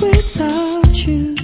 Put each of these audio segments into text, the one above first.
without you.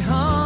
home.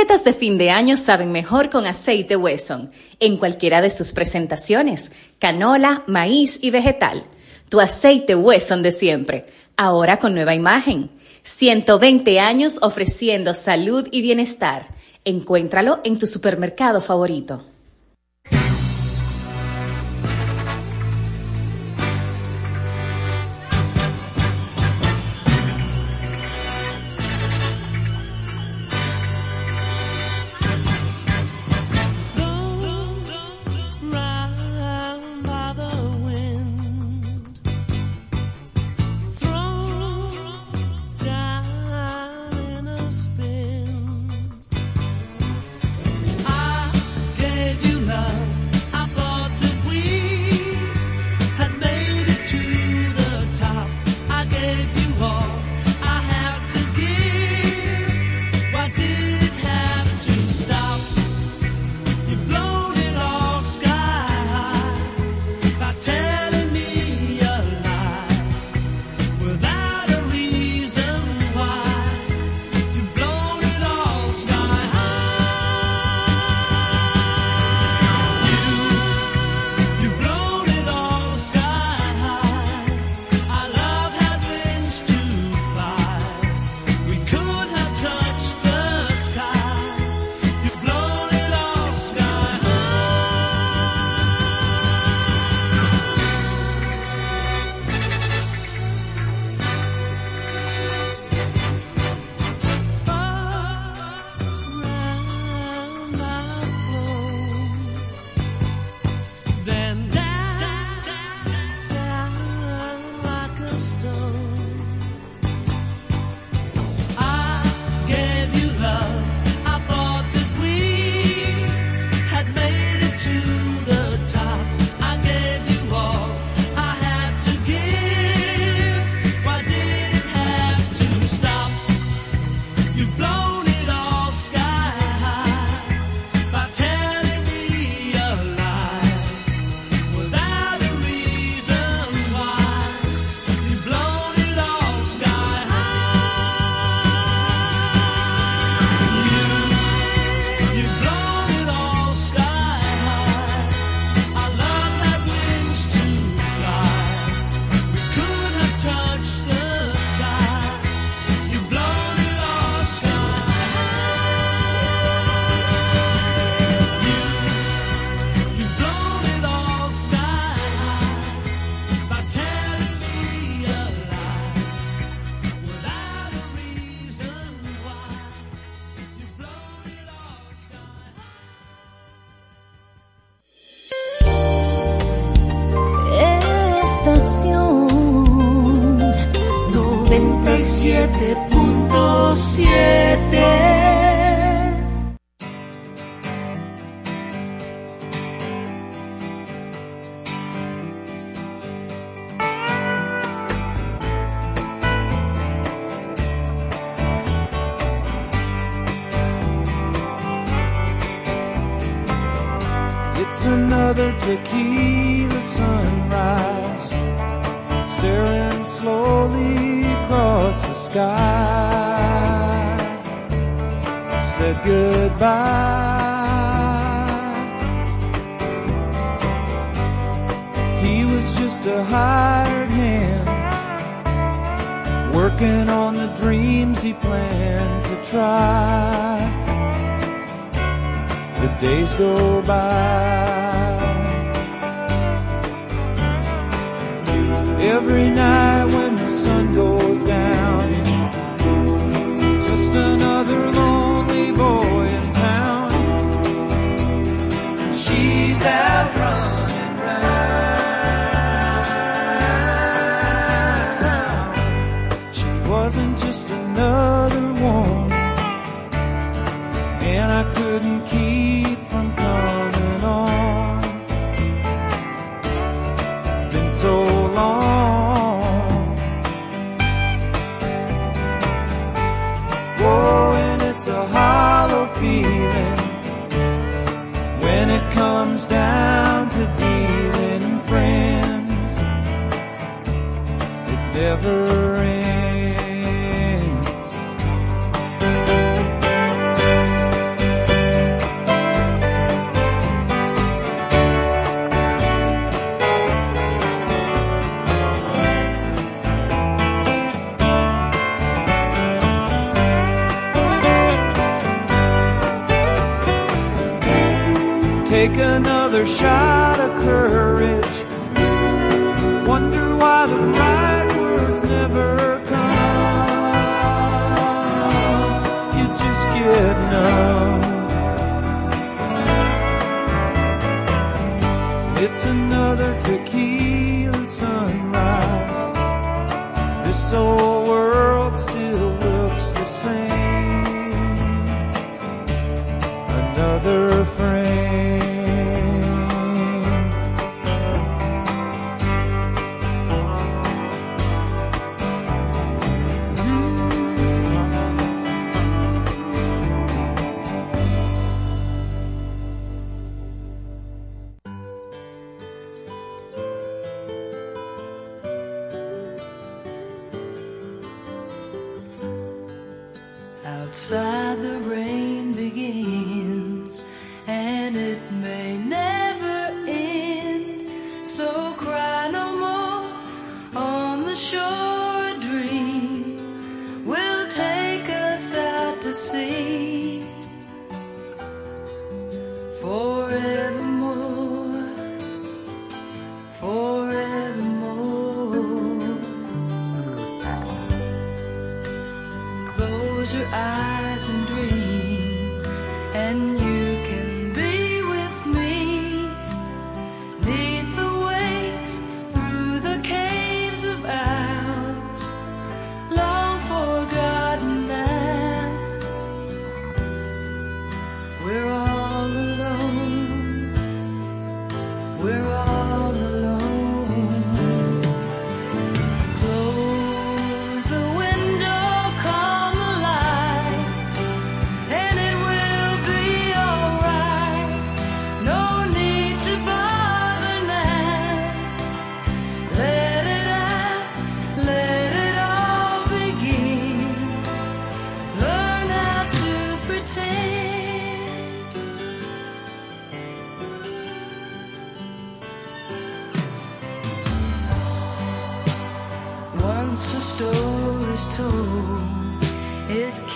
recetas de fin de año saben mejor con aceite Wesson, en cualquiera de sus presentaciones, canola, maíz y vegetal. Tu aceite Wesson de siempre, ahora con nueva imagen. 120 años ofreciendo salud y bienestar. Encuéntralo en tu supermercado favorito. see the sunrise staring slowly across the sky. Said goodbye. He was just a hired hand working on the dreams he planned to try. The days go by. every night when the sun goes down. Just another lonely boy in town. She's out once a story's told, it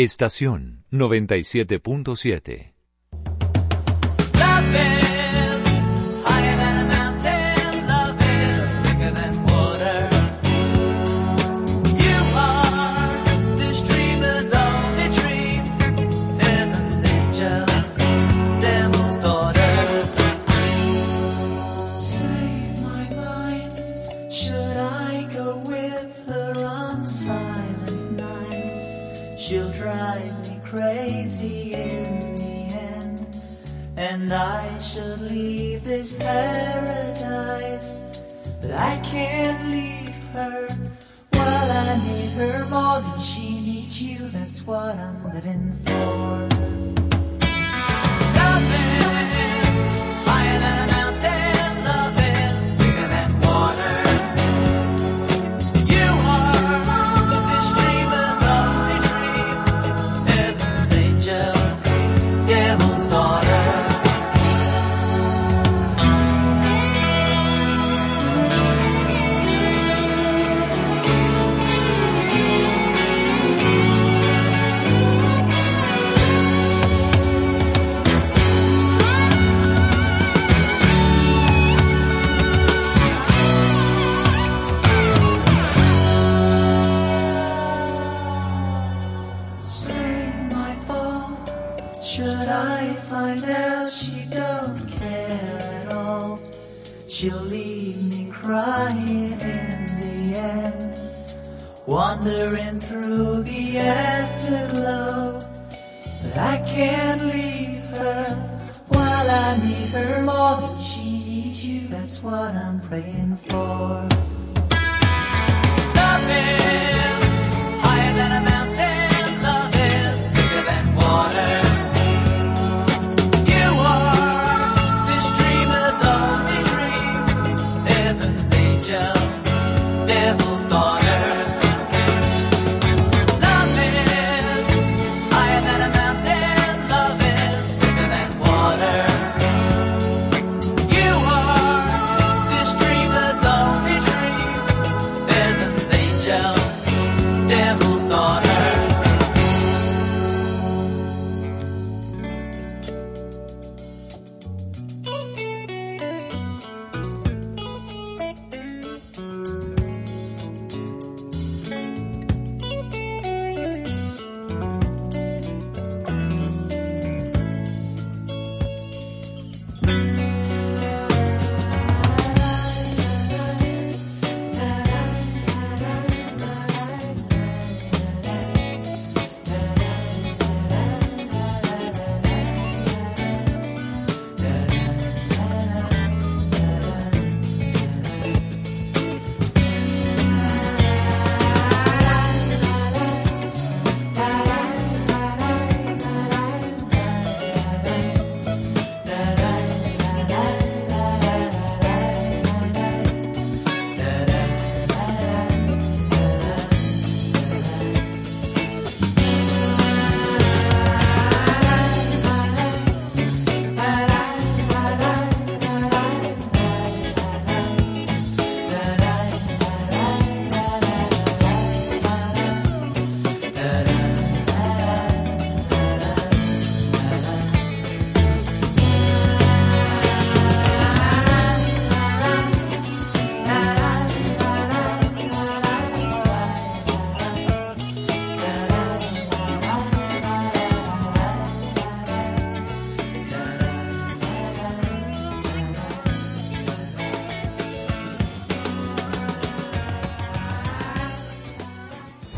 Estación 97.7. I can't leave her while I need her more than she needs you. That's what I'm praying for. Love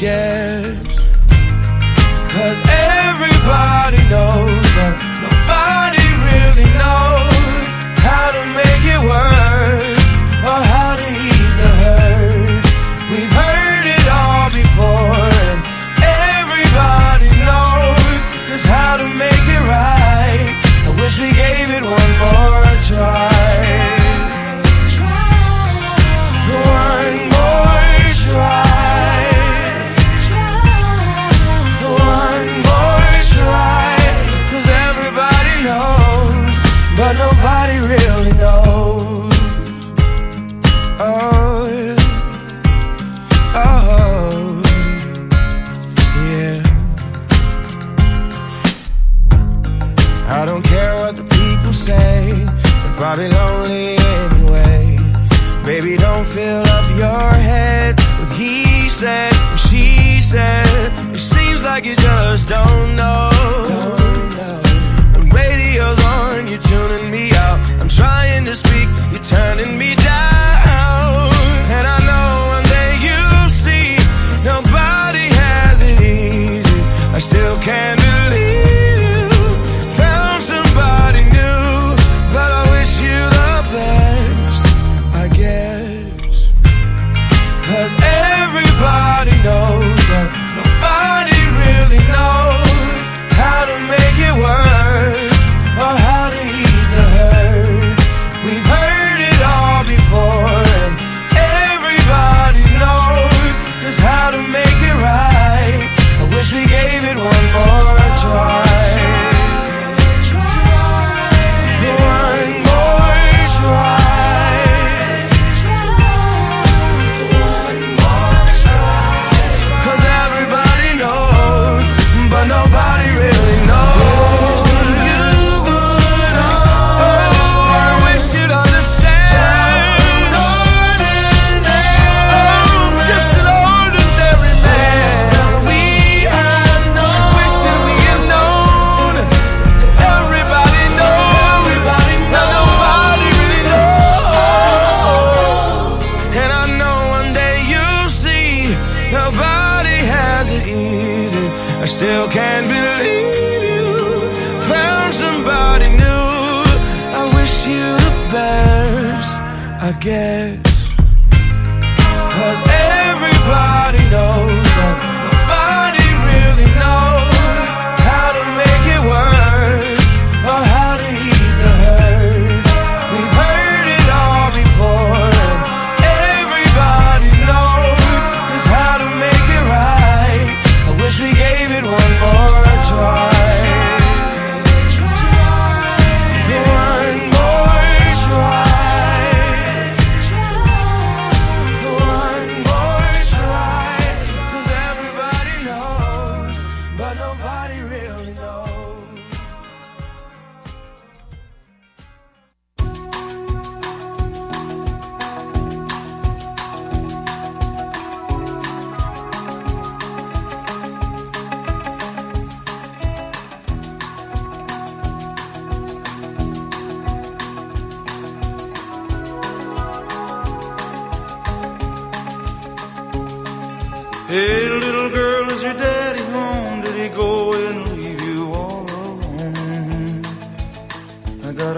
I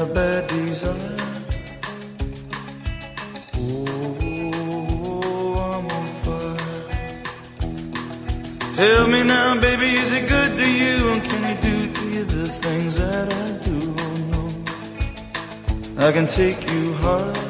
a bad desire. Oh, I'm on fire. Tell me now, baby, is it good to you? And can he do to you the things that I do? Oh, no. I can take you high.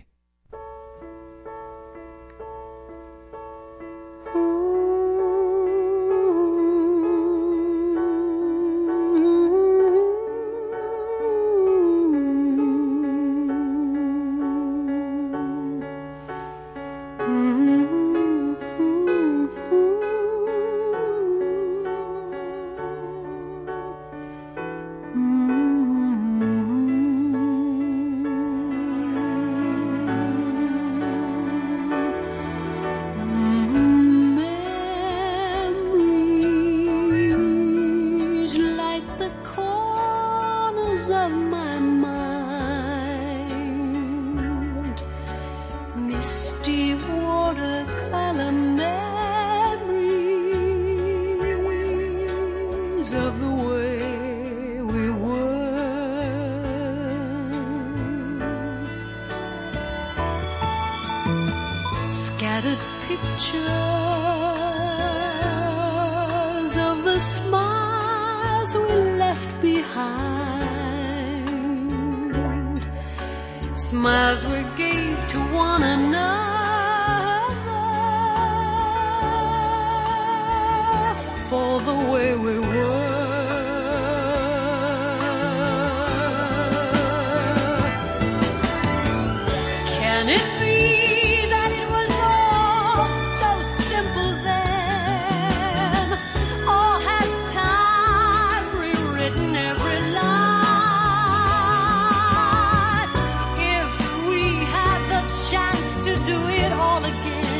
again.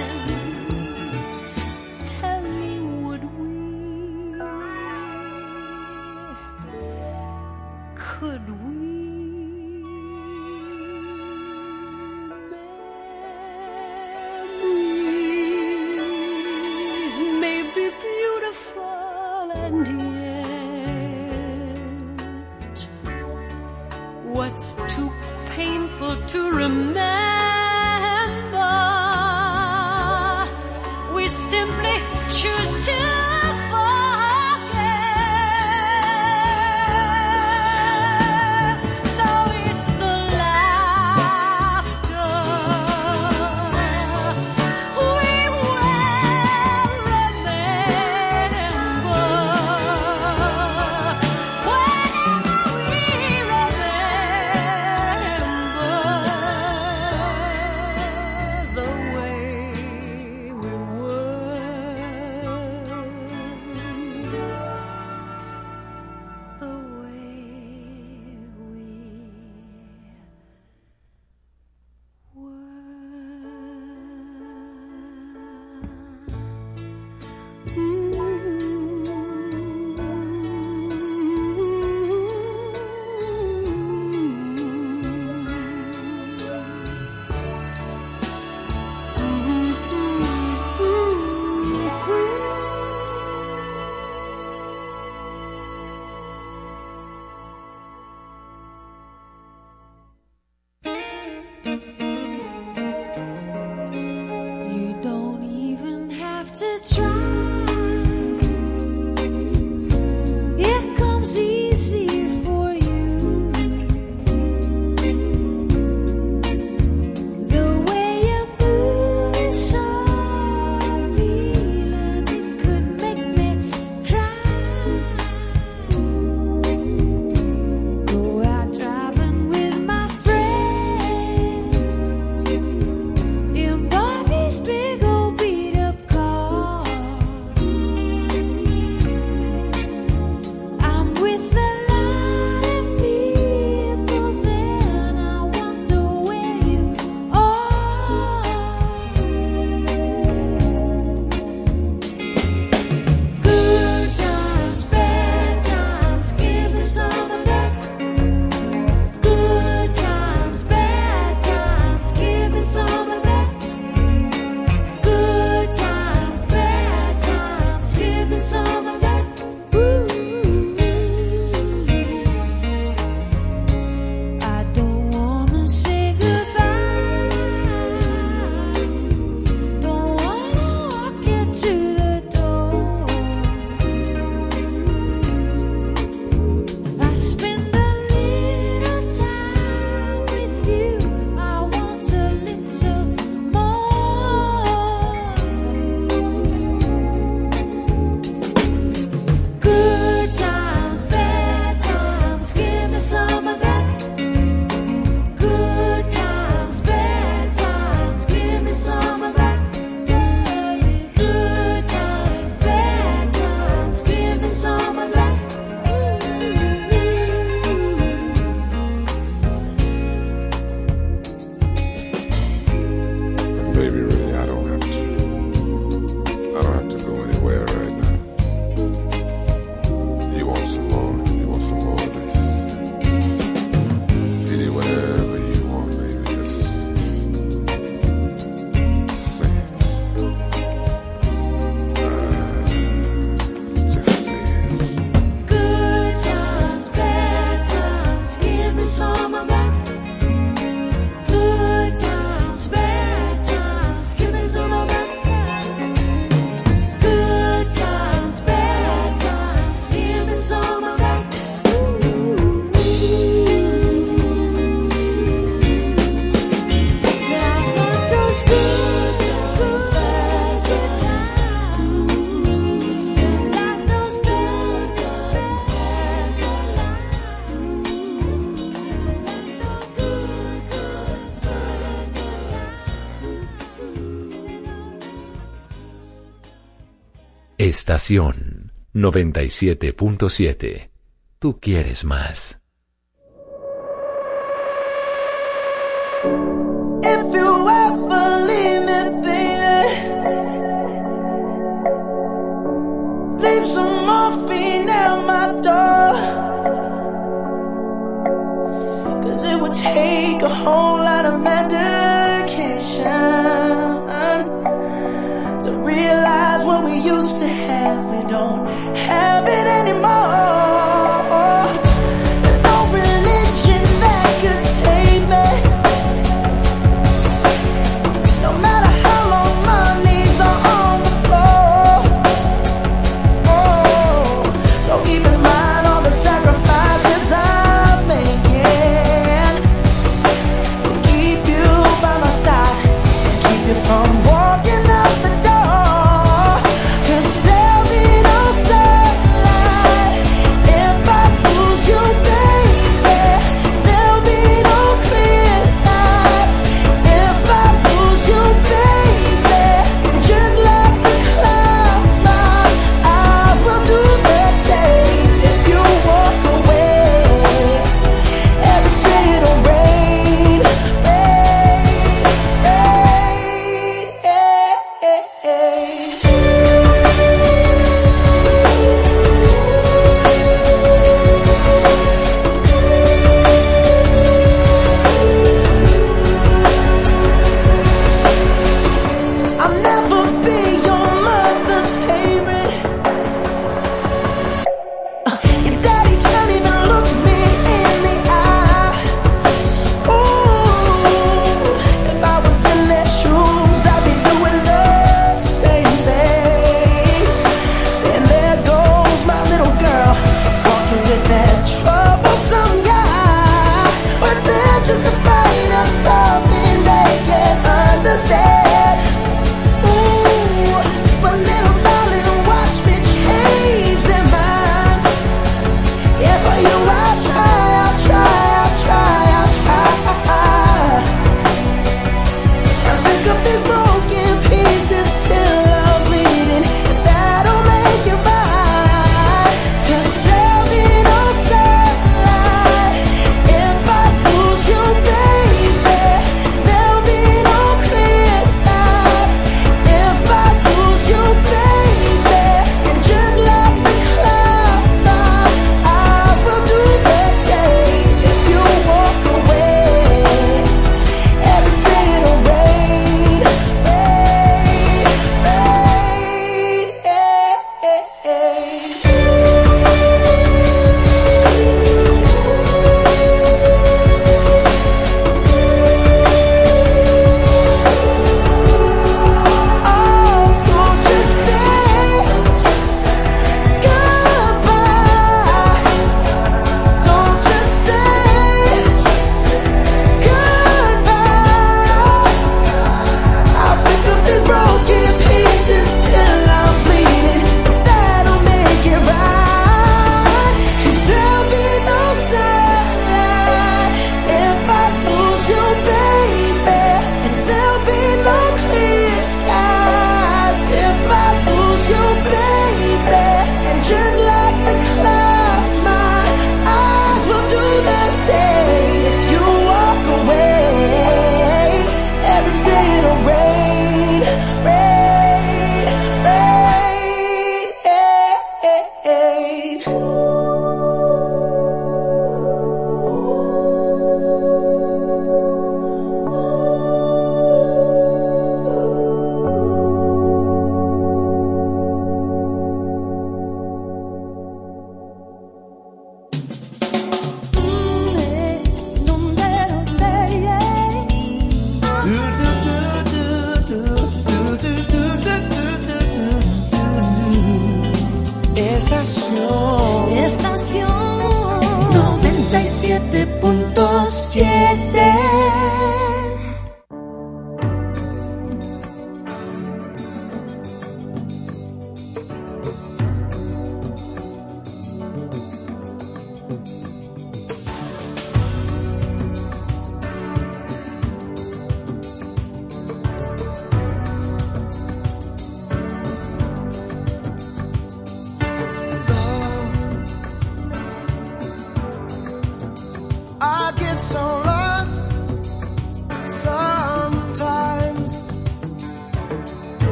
Estación 97.7. Tú quieres más.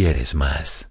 Quieres más.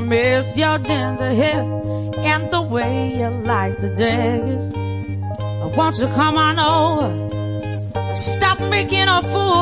Miss your ginger hair and the way you like the dress. Won't you come on over? Stop making a fool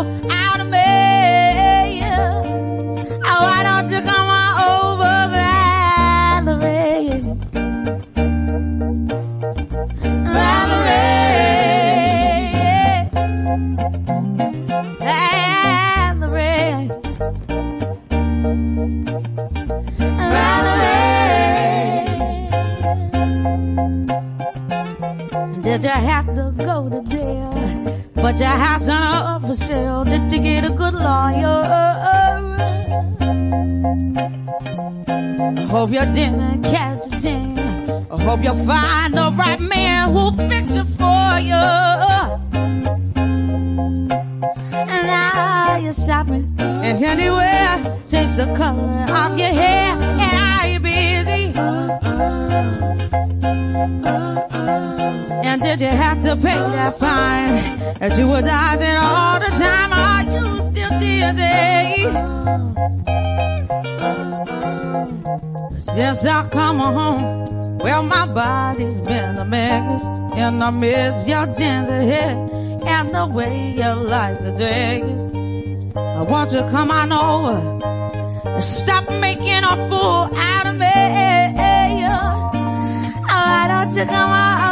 I miss your ginger hair and the way you like the dress. I want you to come on over and stop making a fool out of me. Oh, why don't you come on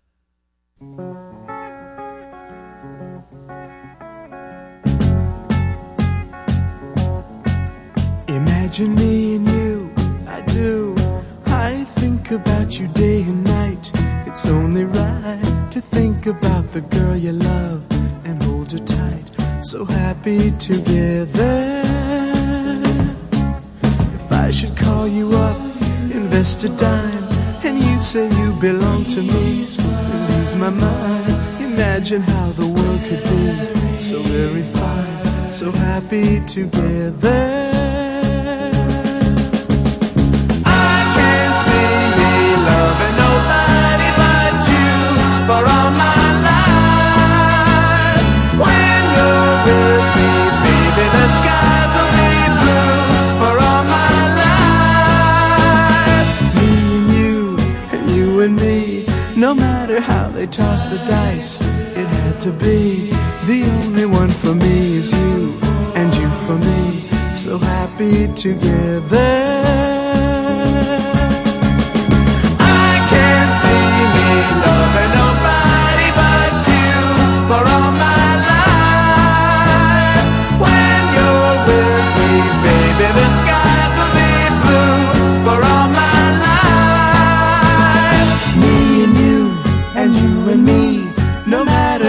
Mind. Imagine how the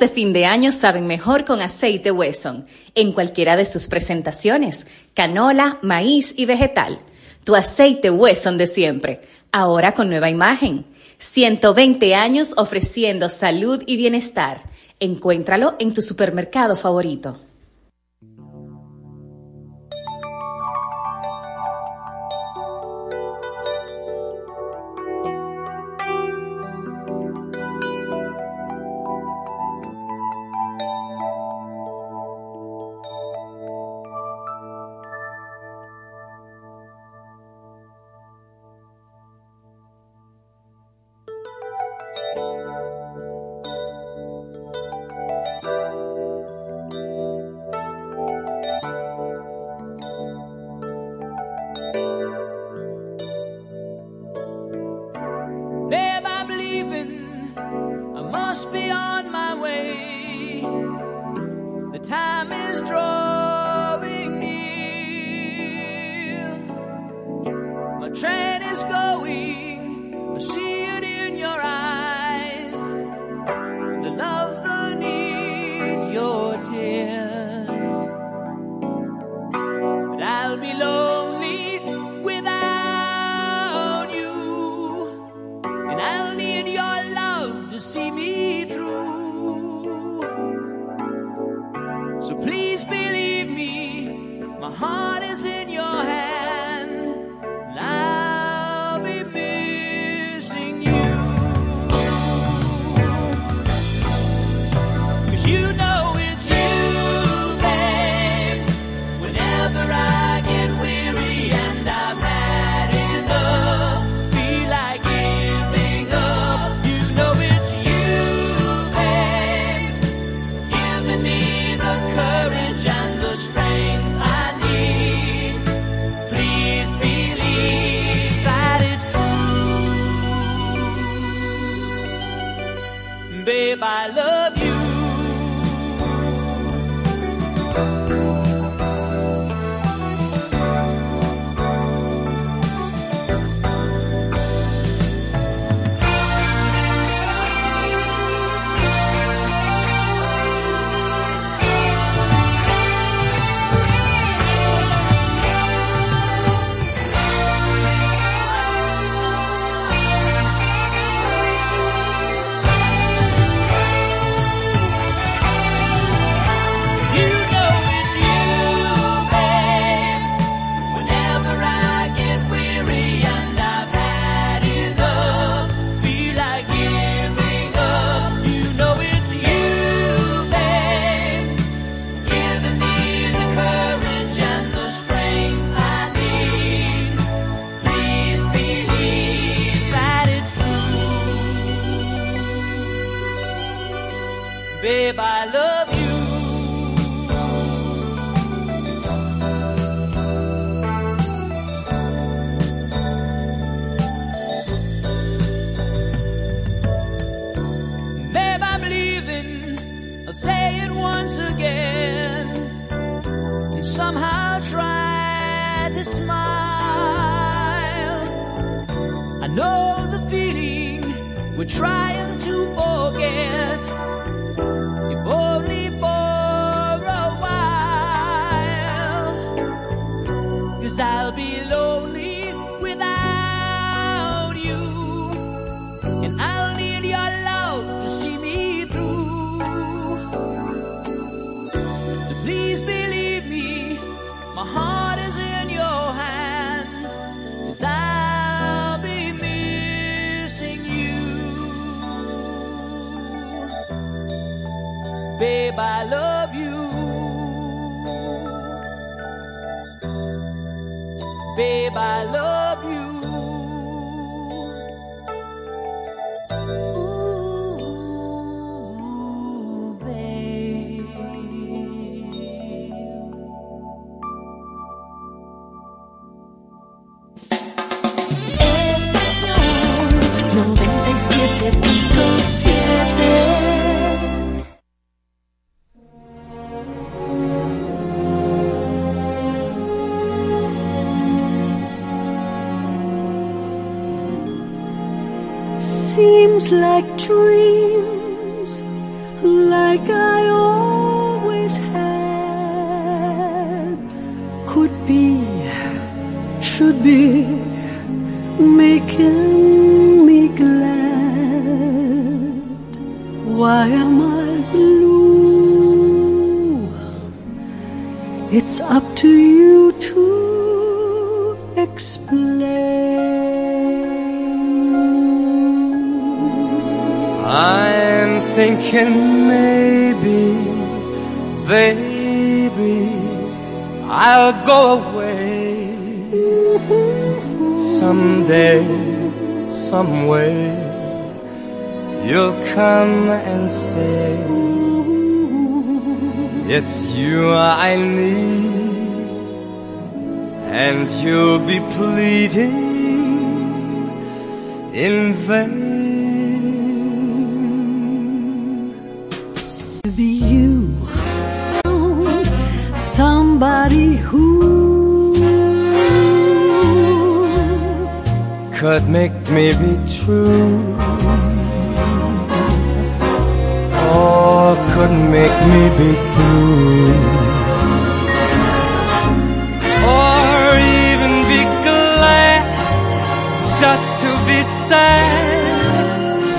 de fin de año saben mejor con aceite Wesson, en cualquiera de sus presentaciones, canola, maíz y vegetal. Tu aceite Wesson de siempre, ahora con nueva imagen. 120 años ofreciendo salud y bienestar. Encuéntralo en tu supermercado favorito.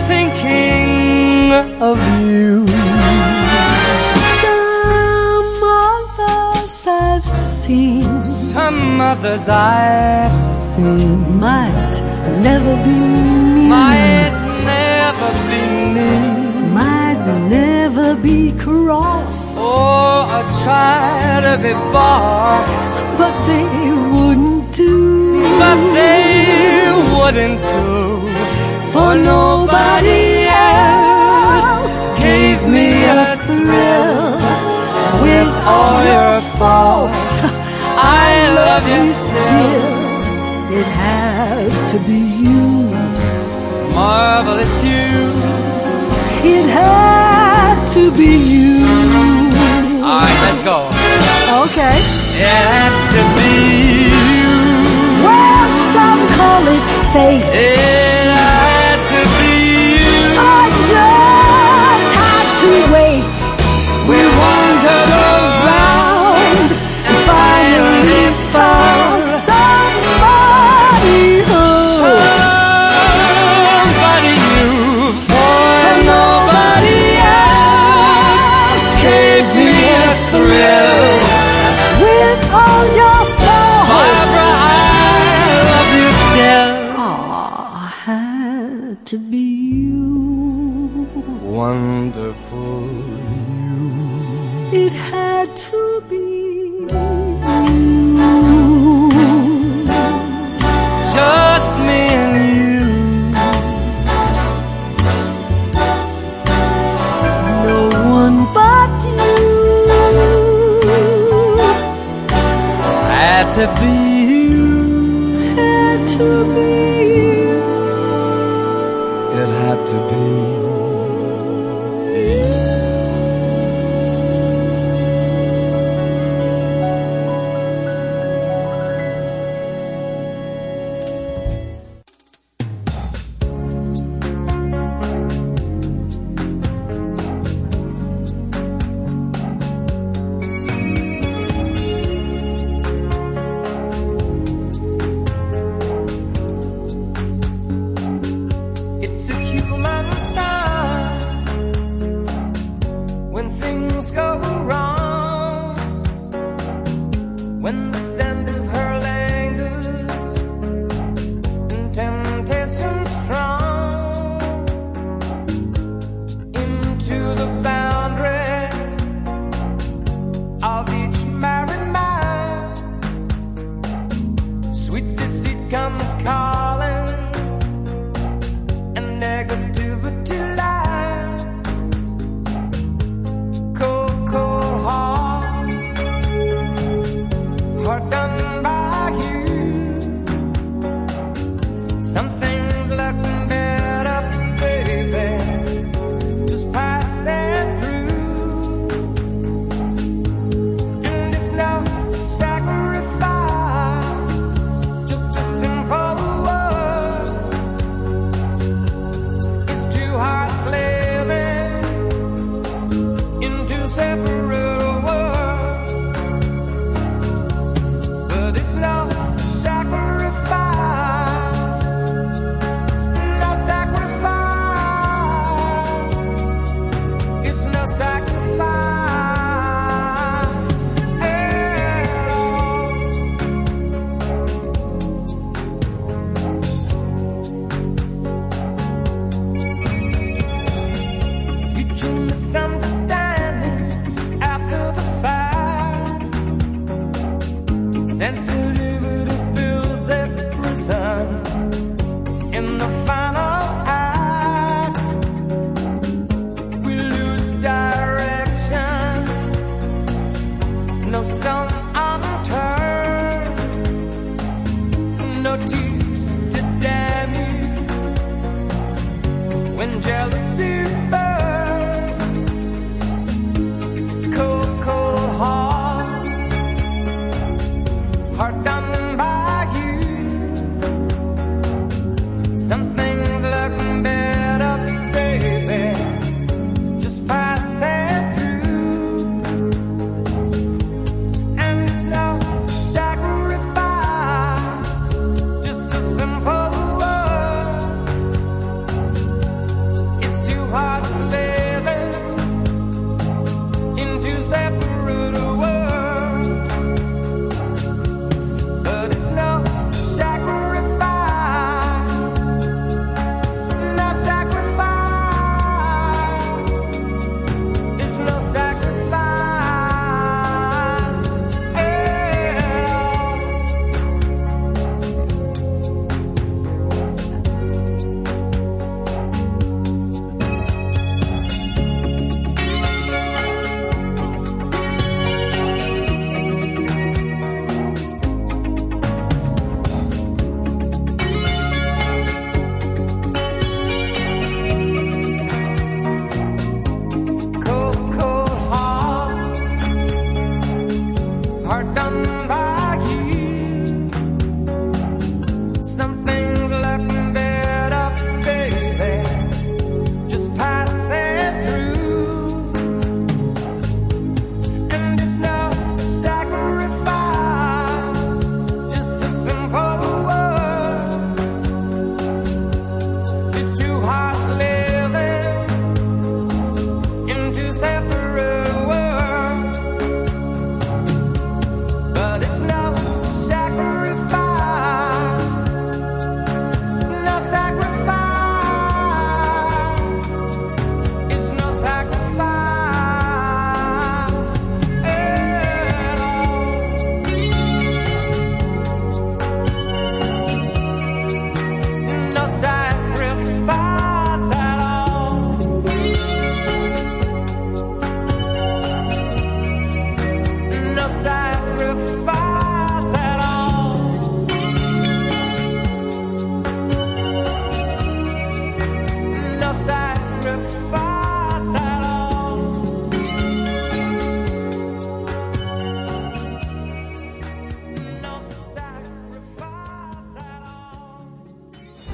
thinking of you. Some others I've seen, some others I've seen might never be me. Might never be me. Might never be cross. Or I try to be boss. But they wouldn't do. But they wouldn't do nobody else gave me a thrill with all your faults. I love you still. It had to be you, marvelous you. It had to be you. All right, let's go. Okay. It had to be you. Well, some call it fate. It far.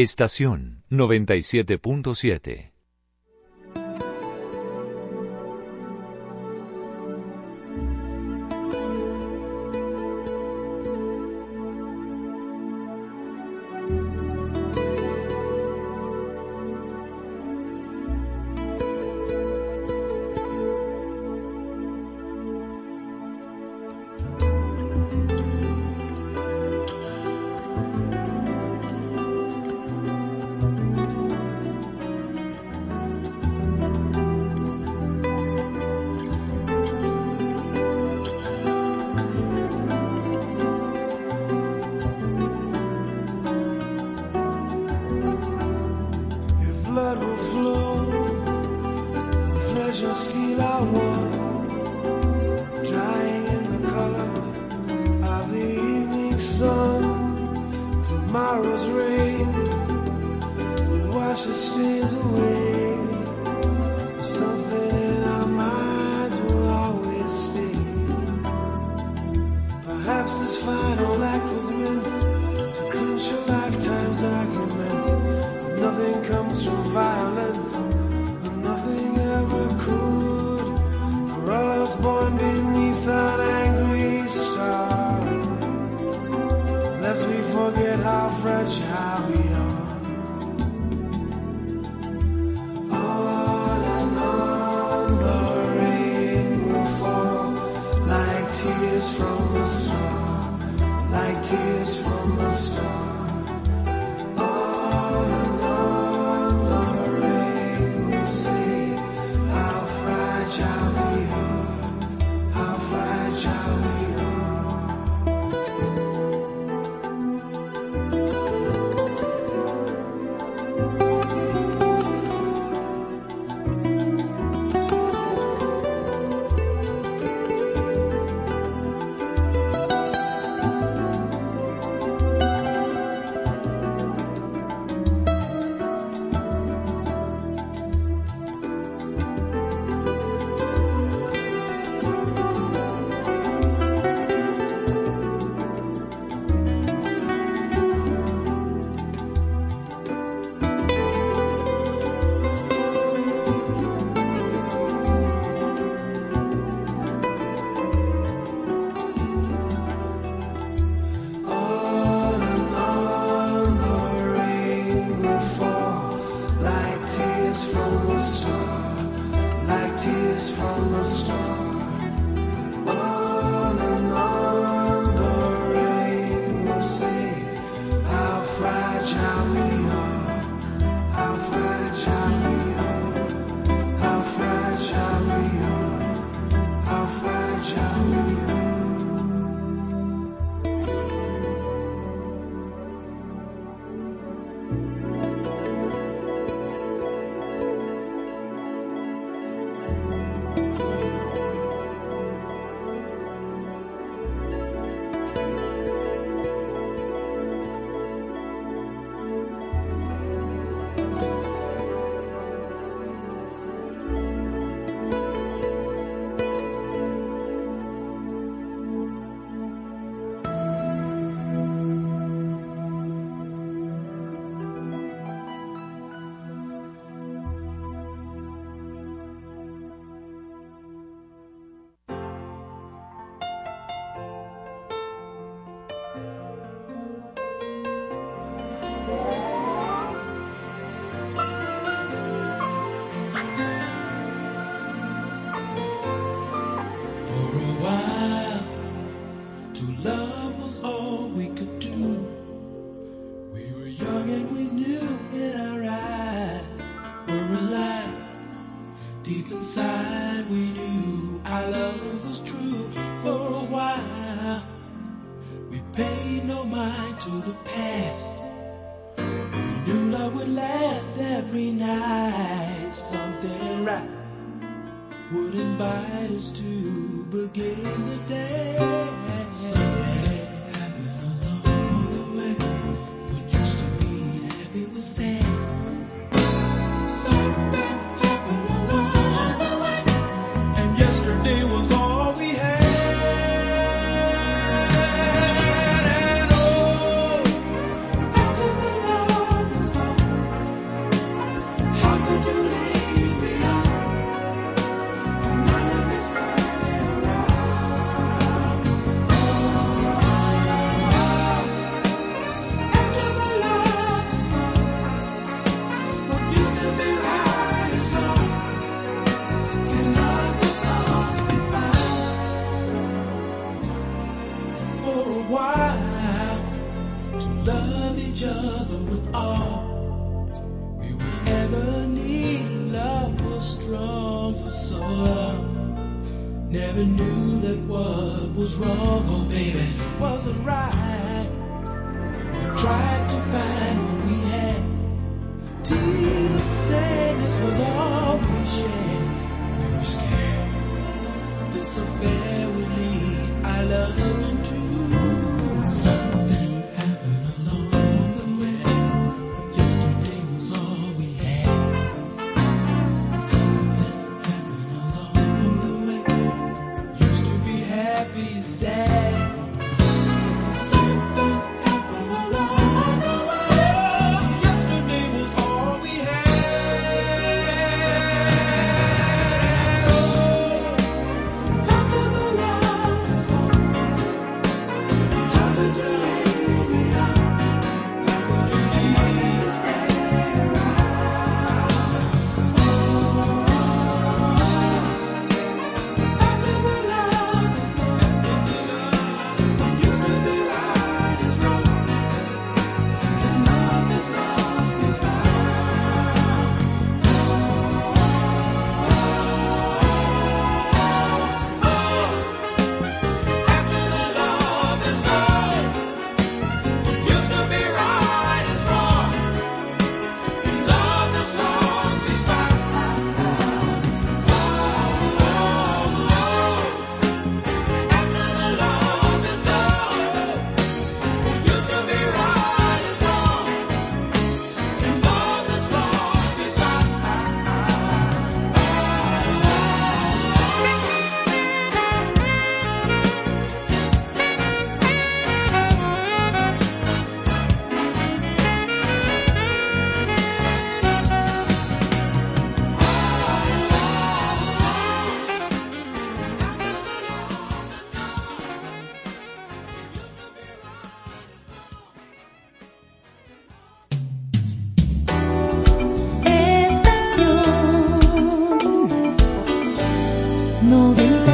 Estación 97.7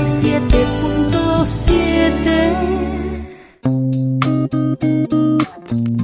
97.7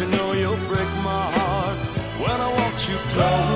you know you'll break my heart when I want you close.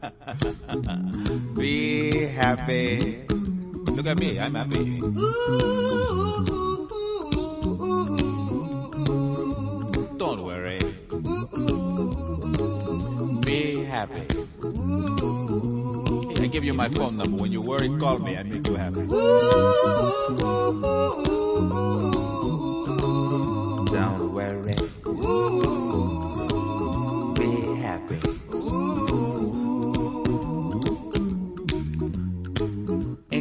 Be happy. Look at me, I'm happy. Don't worry. Be happy. I give you my phone number. When you worry, call me. I make you happy. Don't worry.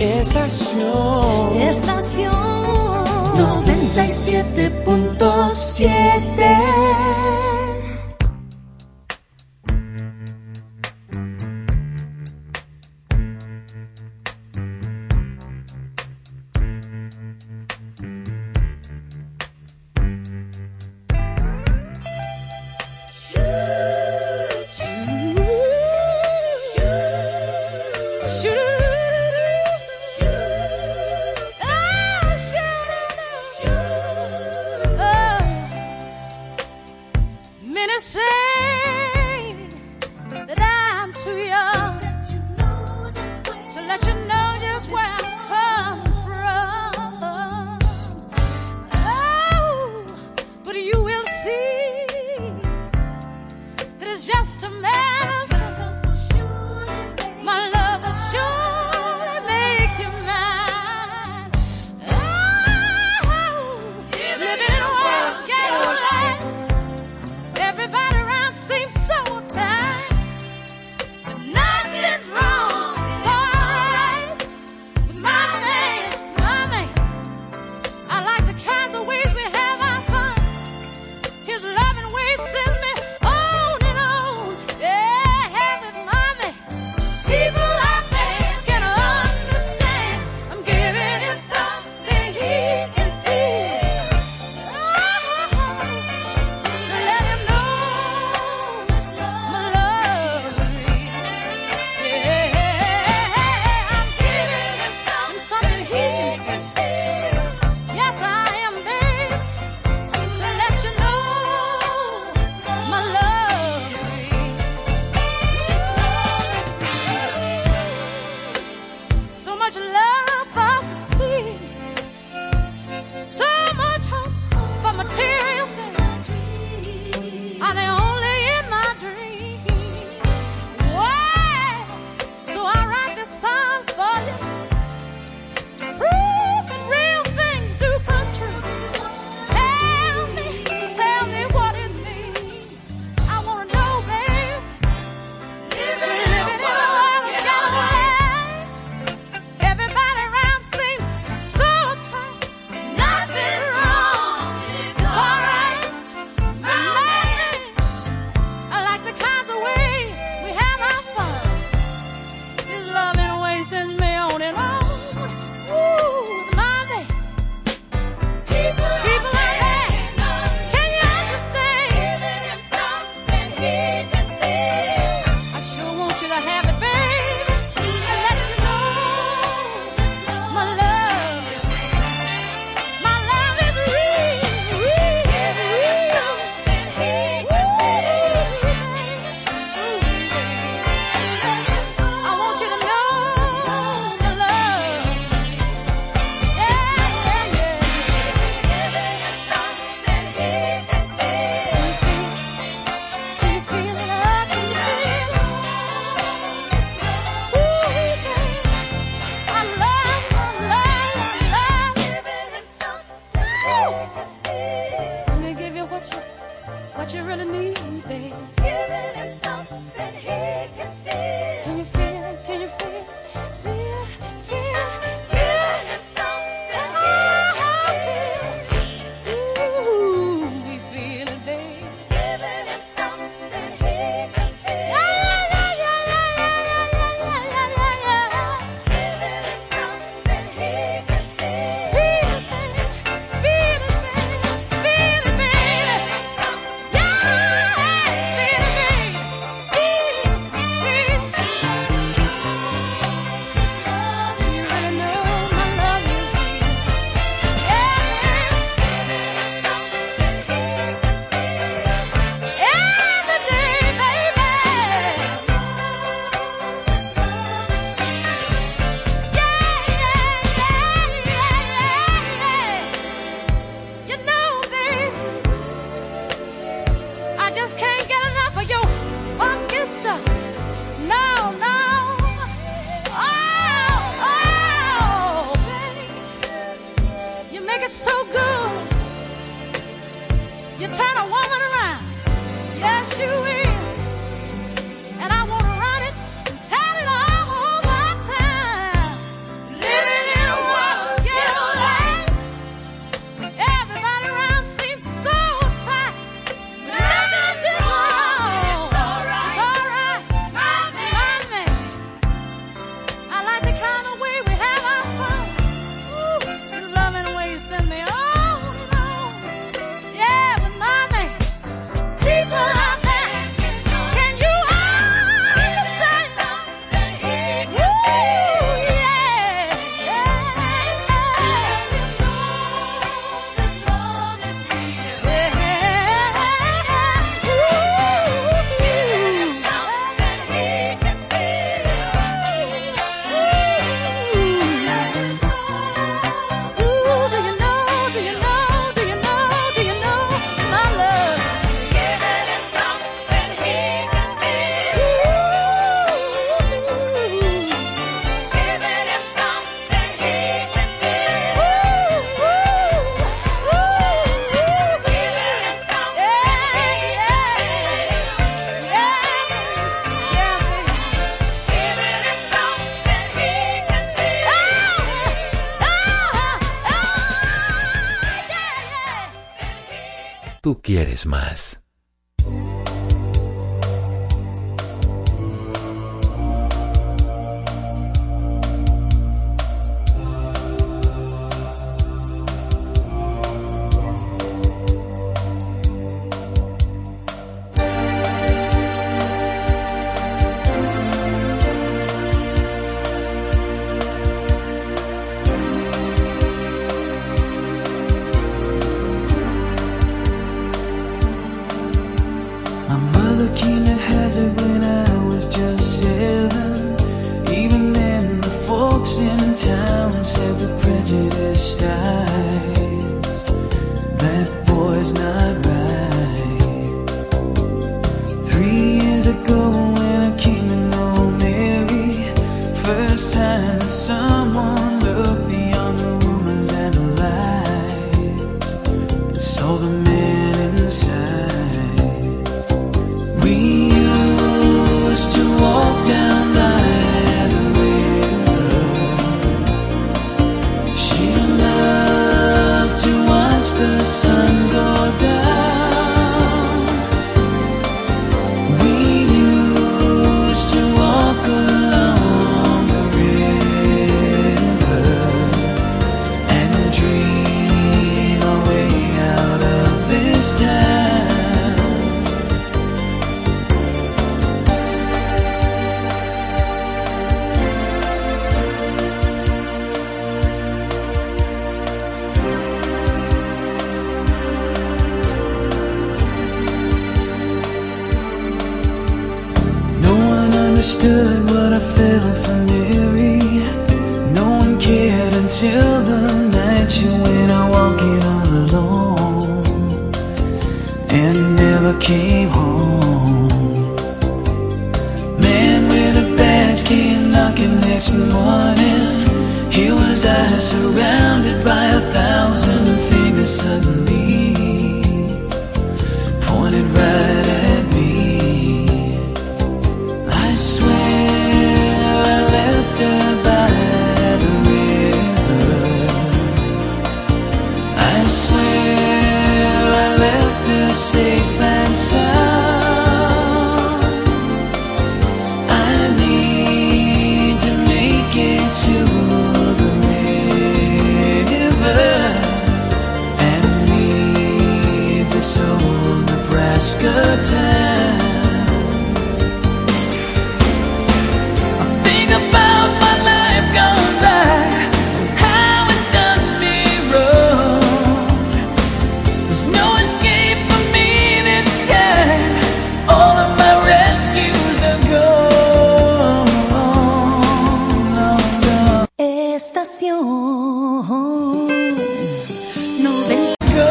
Estación. Estación 97.7 puedes más.